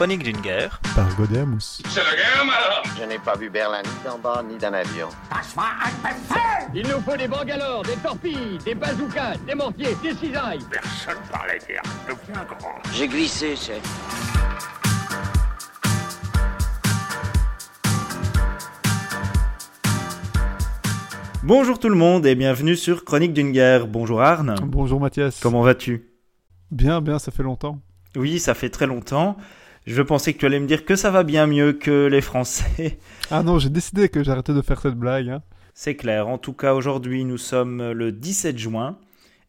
Chronique d'une guerre. Par Godet Mousse. C'est la guerre, alors Je n'ai pas vu Berlin ni d'en bas ni d'un avion. Il nous faut des bangalores, des torpilles, des bazookas, des mortiers, des cisailles. Personne parlait guerre. Deviens grand. J'ai glissé, chef. Bonjour tout le monde et bienvenue sur Chronique d'une guerre. Bonjour Arne. Bonjour Mathias. Comment vas-tu? Bien, bien, ça fait longtemps. Oui, ça fait très longtemps. Je pensais que tu allais me dire que ça va bien mieux que les Français. Ah non, j'ai décidé que j'arrêtais de faire cette blague. Hein. C'est clair. En tout cas, aujourd'hui, nous sommes le 17 juin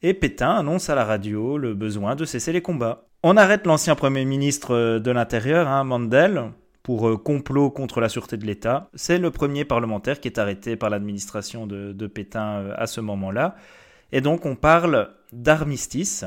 et Pétain annonce à la radio le besoin de cesser les combats. On arrête l'ancien Premier ministre de l'Intérieur, hein, Mandel, pour euh, complot contre la sûreté de l'État. C'est le premier parlementaire qui est arrêté par l'administration de, de Pétain euh, à ce moment-là. Et donc on parle d'armistice.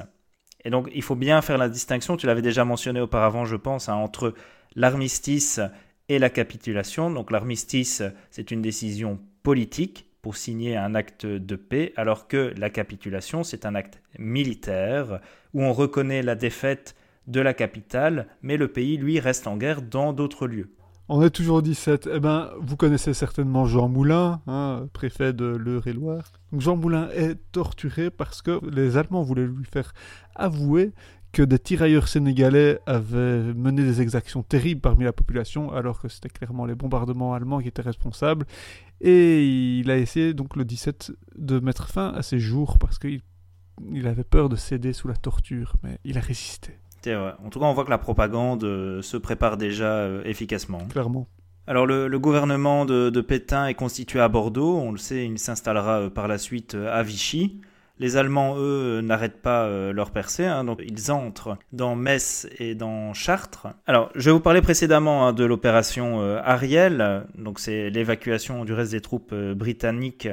Et donc il faut bien faire la distinction, tu l'avais déjà mentionné auparavant je pense, hein, entre l'armistice et la capitulation. Donc l'armistice c'est une décision politique pour signer un acte de paix, alors que la capitulation c'est un acte militaire où on reconnaît la défaite de la capitale, mais le pays, lui, reste en guerre dans d'autres lieux. On est toujours au 17. Eh ben, vous connaissez certainement Jean Moulin, hein, préfet de l'Eure-et-Loire. Jean Moulin est torturé parce que les Allemands voulaient lui faire avouer que des tirailleurs sénégalais avaient mené des exactions terribles parmi la population, alors que c'était clairement les bombardements allemands qui étaient responsables. Et il a essayé donc le 17 de mettre fin à ses jours parce qu'il il avait peur de céder sous la torture, mais il a résisté. En tout cas, on voit que la propagande euh, se prépare déjà euh, efficacement. Clairement. Alors le, le gouvernement de, de Pétain est constitué à Bordeaux, on le sait, il s'installera euh, par la suite à Vichy. Les Allemands, eux, n'arrêtent pas leur percée, hein, donc ils entrent dans Metz et dans Chartres. Alors, je vais vous parler précédemment hein, de l'opération Ariel, donc c'est l'évacuation du reste des troupes britanniques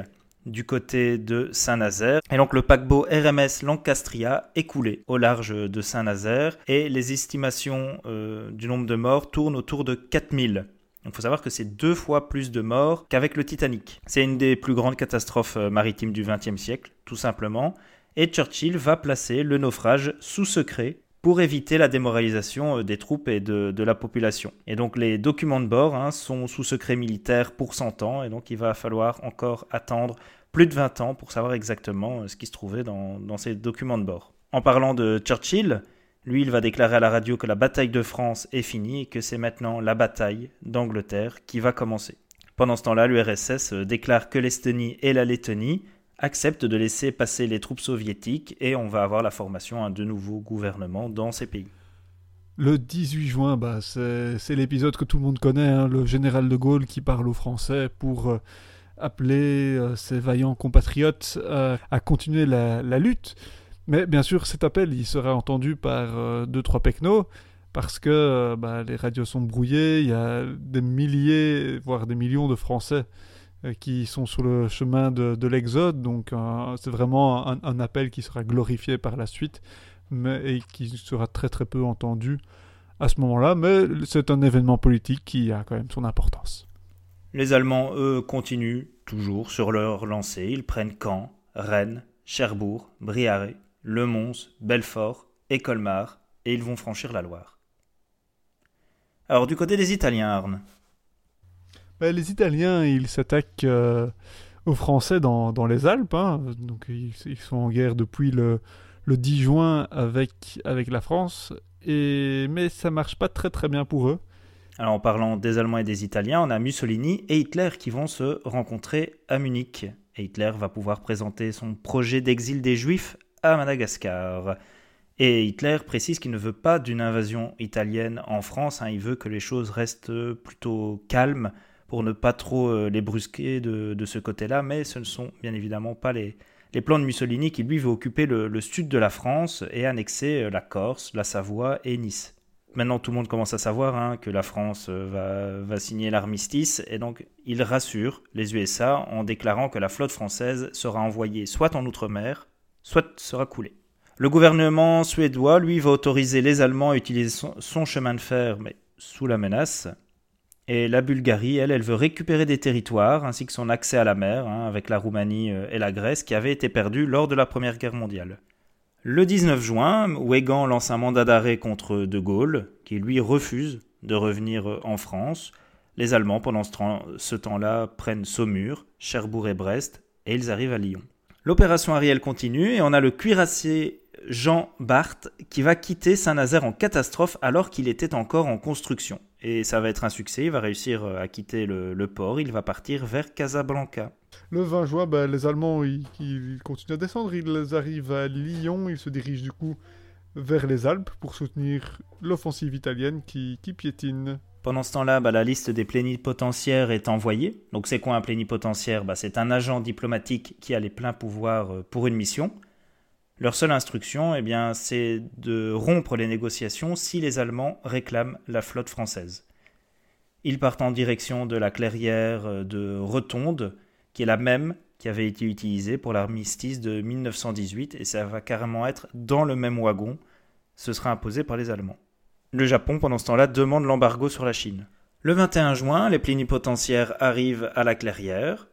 du côté de Saint-Nazaire. Et donc le paquebot RMS Lancastria est coulé au large de Saint-Nazaire et les estimations euh, du nombre de morts tournent autour de 4000. Il faut savoir que c'est deux fois plus de morts qu'avec le Titanic. C'est une des plus grandes catastrophes euh, maritimes du XXe siècle, tout simplement. Et Churchill va placer le naufrage sous secret pour éviter la démoralisation euh, des troupes et de, la population. Et donc les documents de bord hein, sont sous secret militaire pour 100 ans, et donc il va falloir encore attendre plus de 20 ans pour savoir exactement euh, ce qui se trouvait dans, dans ces documents de bord. En parlant de Churchill, lui, il va déclarer à la radio que la bataille de France est finie et que c'est maintenant la bataille d'Angleterre qui va commencer. Pendant ce temps-là, l'URSS euh, déclare que l'Estonie et la Lettonie acceptent de laisser passer les troupes soviétiques et on va avoir la formation de nouveaux gouvernements dans ces pays. Le 18 juin, bah, c'est l'épisode que tout le monde connaît, hein, le général de Gaulle qui parle aux Français pour euh, appeler euh, ses vaillants compatriotes euh, à continuer la, lutte. Mais bien sûr, cet appel, il sera entendu par deux, trois pecnos, parce que bah, les radios sont brouillées, il y a des milliers, voire des millions de Français qui sont sur le chemin de, de l'exode, donc euh, c'est vraiment un, appel qui sera glorifié par la suite, mais, et qui sera très très peu entendu à ce moment-là, mais c'est un événement politique qui a quand même son importance. Les Allemands, eux, continuent toujours sur leur lancée. Ils prennent Caen, Rennes, Cherbourg, Briaré, Le Mons, Belfort et Colmar, et ils vont franchir la Loire. Alors du côté des Italiens, Arne, les Italiens, ils s'attaquent euh, aux Français dans, dans les Alpes. hein. Donc, ils, ils sont en guerre depuis le, le 10 juin avec, avec la France. Et, mais ça marche pas très très bien pour eux. Alors en parlant des Allemands et des Italiens, on a Mussolini et Hitler qui vont se rencontrer à Munich. Et Hitler va pouvoir présenter son projet d'exil des Juifs à Madagascar. Et Hitler précise qu'il ne veut pas d'une invasion italienne en France, hein. il veut que les choses restent plutôt calmes pour ne pas trop euh, les brusquer de, ce côté-là, mais ce ne sont bien évidemment pas les, plans de Mussolini qui lui veut occuper le, sud de la France et annexer euh, la Corse, la Savoie et Nice. Maintenant, tout le monde commence à savoir hein, que la France euh, va, signer l'armistice, et donc il rassure les USA en déclarant que la flotte française sera envoyée soit en Outre-mer, soit sera coulée. Le gouvernement suédois, lui, va autoriser les Allemands à utiliser son chemin de fer, mais sous la menace. Et la Bulgarie, elle, elle veut récupérer des territoires, ainsi que son accès à la mer, hein, avec la Roumanie euh, et la Grèce, qui avaient été perdus lors de la Première Guerre mondiale. Le 19 juin, Weygand lance un mandat d'arrêt contre De Gaulle, qui lui refuse de revenir en France. Les Allemands, pendant ce temps-là, prennent Saumur, Cherbourg et Brest, et ils arrivent à Lyon. L'opération Ariel continue, et on a le cuirassier Jean Barthes qui va quitter Saint-Nazaire en catastrophe alors qu'il était encore en construction. Et ça va être un succès, il va réussir euh, à quitter le, port, il va partir vers Casablanca. Le 20 juin, ben, les Allemands ils, continuent à descendre, ils arrivent à Lyon, ils se dirigent du coup vers les Alpes pour soutenir l'offensive italienne qui, piétine. Pendant ce temps-là, bah, la liste des plénipotentiaires est envoyée. Donc c'est quoi un plénipotentiaire? Bah, C'est un agent diplomatique qui a les pleins pouvoirs euh, pour une mission. Leur seule instruction, eh bien, c'est de rompre les négociations si les Allemands réclament la flotte française. Ils partent en direction de la clairière de Rotonde, qui est la même qui avait été utilisée pour l'armistice de 1918, et ça va carrément être dans le même wagon. Ce sera imposé par les Allemands. Le Japon, pendant ce temps-là, demande l'embargo sur la Chine. Le 21 juin, les plénipotentiaires arrivent à la clairière.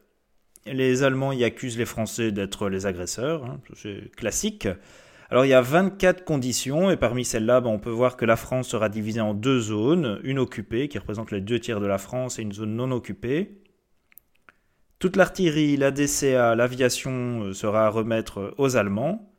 Les Allemands y accusent les Français d'être les agresseurs, hein, c'est classique. Alors il y a 24 conditions et parmi celles-là, ben, on peut voir que la France sera divisée en deux zones, une occupée qui représente les deux tiers de la France et une zone non occupée. Toute l'artillerie, la DCA, l'aviation euh, sera à remettre aux Allemands.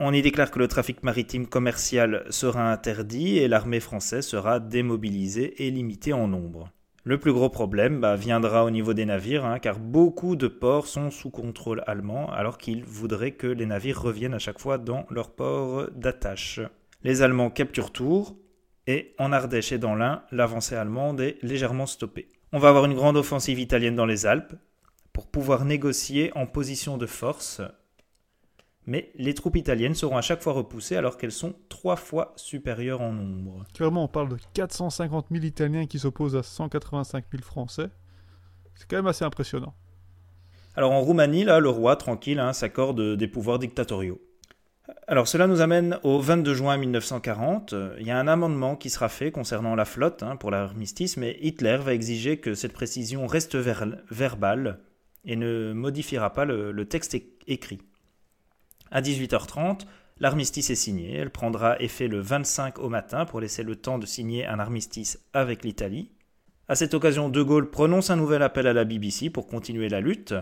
On y déclare que le trafic maritime commercial sera interdit et l'armée française sera démobilisée et limitée en nombre. Le plus gros problème bah, viendra au niveau des navires, hein, car beaucoup de ports sont sous contrôle allemand, alors qu'ils voudraient que les navires reviennent à chaque fois dans leur port d'attache. Les Allemands capturent Tours, et en Ardèche et dans l'Ain, l'avancée allemande est légèrement stoppée. On va avoir une grande offensive italienne dans les Alpes, pour pouvoir négocier en position de force mais les troupes italiennes seront à chaque fois repoussées alors qu'elles sont trois fois supérieures en nombre. Clairement, on parle de 450 000 Italiens qui s'opposent à 185 000 Français. C'est quand même assez impressionnant. Alors en Roumanie, là, le roi, tranquille, hein, s'accorde des pouvoirs dictatoriaux. Alors cela nous amène au 22 juin 1940. Il y a un amendement qui sera fait concernant la flotte hein, pour l'armistice, mais Hitler va exiger que cette précision reste verbale et ne modifiera pas le texte écrit. À 18h30, l'armistice est signé. Elle prendra effet le 25 au matin pour laisser le temps de signer un armistice avec l'Italie. À cette occasion, De Gaulle prononce un nouvel appel à la BBC pour continuer la lutte.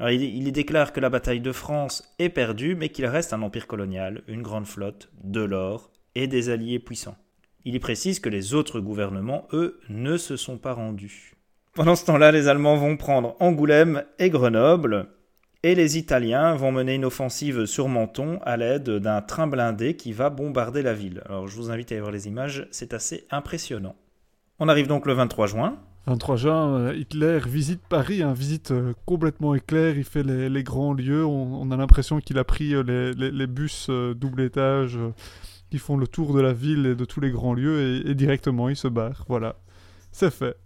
il, y déclare que la bataille de France est perdue, mais qu'il reste un empire colonial, une grande flotte, de l'or et des alliés puissants. Il y précise que les autres gouvernements, eux, ne se sont pas rendus. Pendant ce temps-là, les Allemands vont prendre Angoulême et Grenoble, et les Italiens vont mener une offensive sur Menton à l'aide d'un train blindé qui va bombarder la ville. Alors je vous invite à y voir les images, c'est assez impressionnant. On arrive donc le 23 juin. 23 juin, euh, Hitler visite Paris, un visite euh, complètement éclair, il fait les, grands lieux, on, a l'impression qu'il a pris euh, les, bus double étage qui font le tour de la ville et de tous les grands lieux et, directement il se barre, voilà, c'est fait.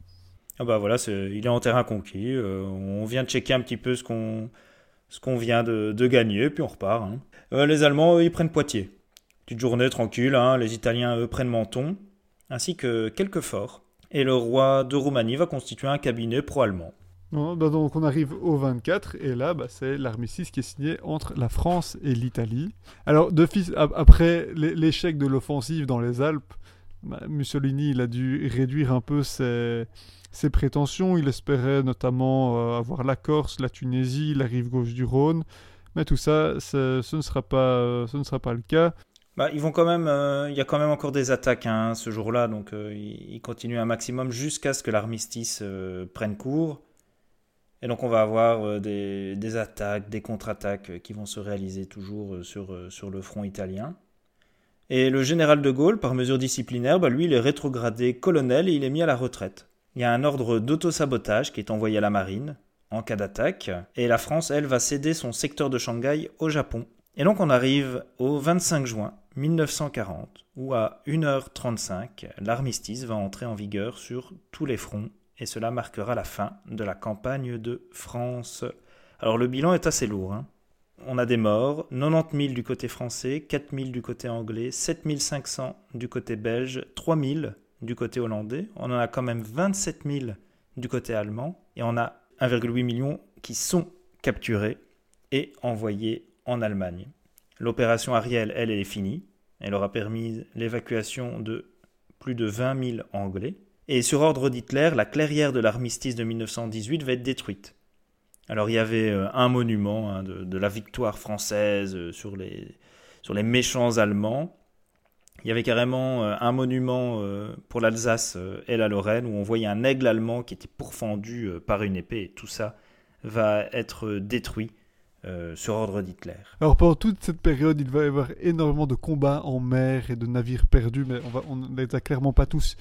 Ah bah voilà, il est en terrain conquis, on vient de checker un petit peu ce qu'on ce qu'on vient de, gagner, puis on repart. Hein. Euh, les Allemands, eux, ils prennent Poitiers. Petite journée tranquille, hein. les Italiens, eux, prennent Menton, ainsi que quelques forts. Et le roi de Roumanie va constituer un cabinet pro-allemand. Bah donc on arrive au 24 et là bah, c'est l'armistice qui est signé entre la France et l'Italie. Alors de après l'échec de l'offensive dans les Alpes, Mussolini il a dû réduire un peu ses, prétentions. Il espérait notamment euh, avoir la Corse, la Tunisie, la rive gauche du Rhône. Mais tout ça, ce ne sera pas, ce ne sera pas le cas. Bah, ils vont quand même, euh, il y a quand même encore des attaques hein, ce jour-là, donc euh, ils continuent un maximum jusqu'à ce que l'armistice prenne cours. Et donc on va avoir des, attaques, des contre-attaques qui vont se réaliser toujours sur le front italien. Et le général de Gaulle, par mesure disciplinaire, bah, lui, il est rétrogradé colonel et il est mis à la retraite. Il y a un ordre d'autosabotage qui est envoyé à la marine en cas d'attaque, et la France, elle, va céder son secteur de Shanghai au Japon. Et donc on arrive au 25 juin 1940, où à 1h35, l'armistice va entrer en vigueur sur tous les fronts, et cela marquera la fin de la campagne de France. Alors le bilan est assez lourd. Hein. On a des morts, 90 000 du côté français, 4 000 du côté anglais, 7 500 du côté belge, 3 000 du côté hollandais, on en a quand même 27 000 du côté allemand, et on a 1,8 million qui sont capturés et envoyés en Allemagne. L'opération Ariel, elle, elle est finie. Elle aura permis l'évacuation de plus de 20 000 Anglais. Et sur ordre d'Hitler, la clairière de l'armistice de 1918 va être détruite. Alors il y avait euh, un monument hein, de, la victoire française euh, sur, les, sur les méchants Allemands. Il y avait carrément euh, un monument pour l'Alsace et la Lorraine où on voyait un aigle allemand qui était pourfendu par une épée. Et tout ça va être détruit sur ordre d'Hitler. Alors pendant toute cette période, il va y avoir énormément de combats en mer et de navires perdus, mais on ne les a clairement pas tous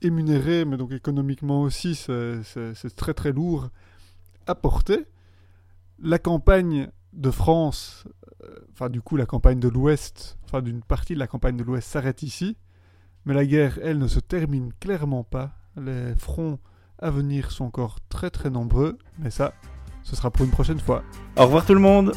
émunérés, mais donc économiquement aussi, c'est très très lourd porter. La campagne de France, euh, enfin du coup la campagne de l'Ouest, enfin d'une partie de la campagne de l'Ouest s'arrête ici, mais la guerre, elle, ne se termine clairement pas. Les fronts à venir sont encore très très nombreux, mais ça, ce sera pour une prochaine fois. Au revoir tout le monde